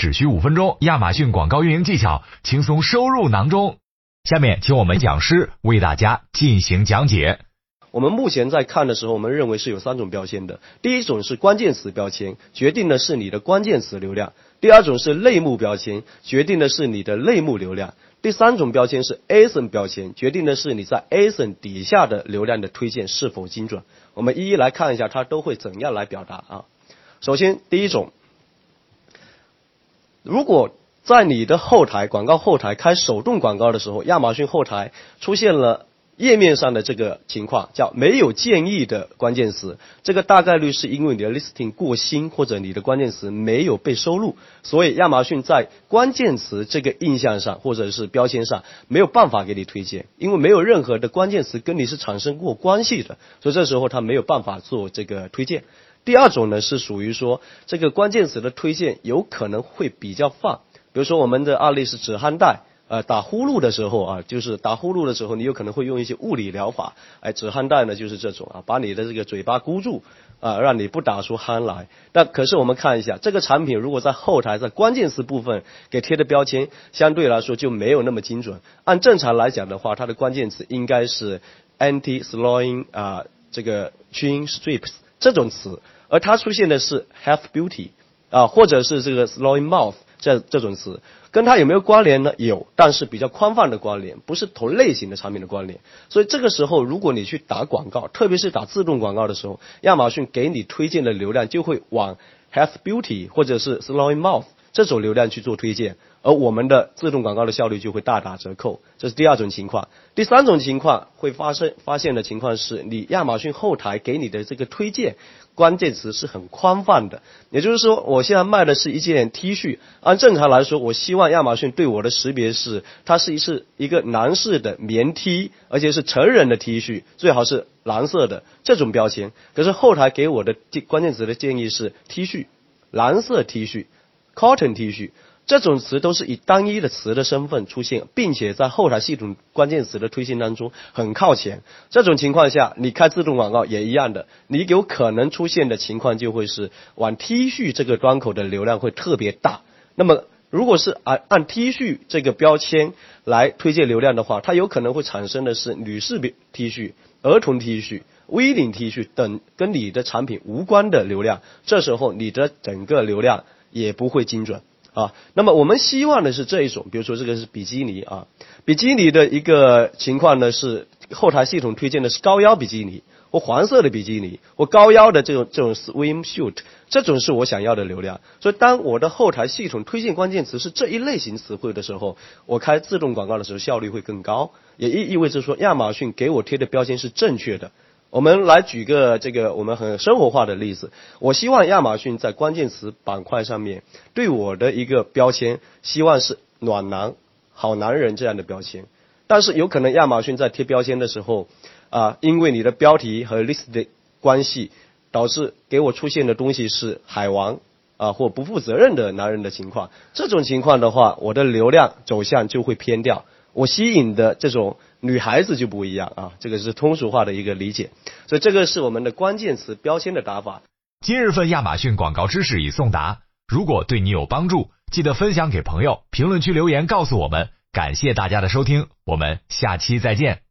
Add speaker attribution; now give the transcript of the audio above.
Speaker 1: 只需五分钟，亚马逊广告运营技巧轻松收入囊中。下面，请我们讲师为大家进行讲解。
Speaker 2: 我们目前在看的时候，我们认为是有三种标签的。第一种是关键词标签，决定的是你的关键词流量；第二种是类目标签，决定的是你的类目流量；第三种标签是 ASIN 标签，决定的是你在 ASIN 底下的流量的推荐是否精准。我们一一来看一下，它都会怎样来表达啊？首先，第一种，如果在你的后台广告后台开手动广告的时候，亚马逊后台出现了。页面上的这个情况叫没有建议的关键词，这个大概率是因为你的 listing 过新或者你的关键词没有被收录，所以亚马逊在关键词这个印象上或者是标签上没有办法给你推荐，因为没有任何的关键词跟你是产生过关系的，所以这时候它没有办法做这个推荐。第二种呢是属于说这个关键词的推荐有可能会比较泛，比如说我们的案例是止鼾带。呃，打呼噜的时候啊，就是打呼噜的时候，你有可能会用一些物理疗法，哎，止鼾带呢就是这种啊，把你的这个嘴巴箍住啊，让你不打出鼾来。那可是我们看一下这个产品，如果在后台在关键词部分给贴的标签，相对来说就没有那么精准。按正常来讲的话，它的关键词应该是 anti slowing 啊，这个 chin strips 这种词，而它出现的是 health beauty 啊，或者是这个 slow in mouth 这这种词。跟它有没有关联呢？有，但是比较宽泛的关联，不是同类型的产品的关联。所以这个时候，如果你去打广告，特别是打自动广告的时候，亚马逊给你推荐的流量就会往 Health Beauty 或者是 slow in Mouth 这种流量去做推荐。而我们的自动广告的效率就会大打折扣，这是第二种情况。第三种情况会发生发现的情况是你亚马逊后台给你的这个推荐关键词是很宽泛的，也就是说，我现在卖的是一件 T 恤，按正常来说，我希望亚马逊对我的识别是它是一是一个男士的棉 T，而且是成人的 T 恤，最好是蓝色的这种标签。可是后台给我的关键词的建议是 T 恤，蓝色 T 恤，cotton T 恤。这种词都是以单一的词的身份出现，并且在后台系统关键词的推荐当中很靠前。这种情况下，你开自动广告也一样的，你有可能出现的情况就会是往 T 恤这个端口的流量会特别大。那么，如果是按按 T 恤这个标签来推荐流量的话，它有可能会产生的是女士 T 恤、儿童 T 恤、V 领 T 恤等跟你的产品无关的流量。这时候，你的整个流量也不会精准。啊，那么我们希望的是这一种，比如说这个是比基尼啊，比基尼的一个情况呢是后台系统推荐的是高腰比基尼或黄色的比基尼或高腰的这种这种 swimsuit，这种是我想要的流量。所以当我的后台系统推荐关键词是这一类型词汇的时候，我开自动广告的时候效率会更高，也意意味着说亚马逊给我贴的标签是正确的。我们来举个这个我们很生活化的例子。我希望亚马逊在关键词板块上面对我的一个标签，希望是暖男、好男人这样的标签。但是有可能亚马逊在贴标签的时候，啊，因为你的标题和 list 的关系，导致给我出现的东西是海王啊或不负责任的男人的情况。这种情况的话，我的流量走向就会偏掉。我吸引的这种。女孩子就不一样啊，这个是通俗化的一个理解，所以这个是我们的关键词标签的打法。
Speaker 1: 今日份亚马逊广告知识已送达，如果对你有帮助，记得分享给朋友，评论区留言告诉我们。感谢大家的收听，我们下期再见。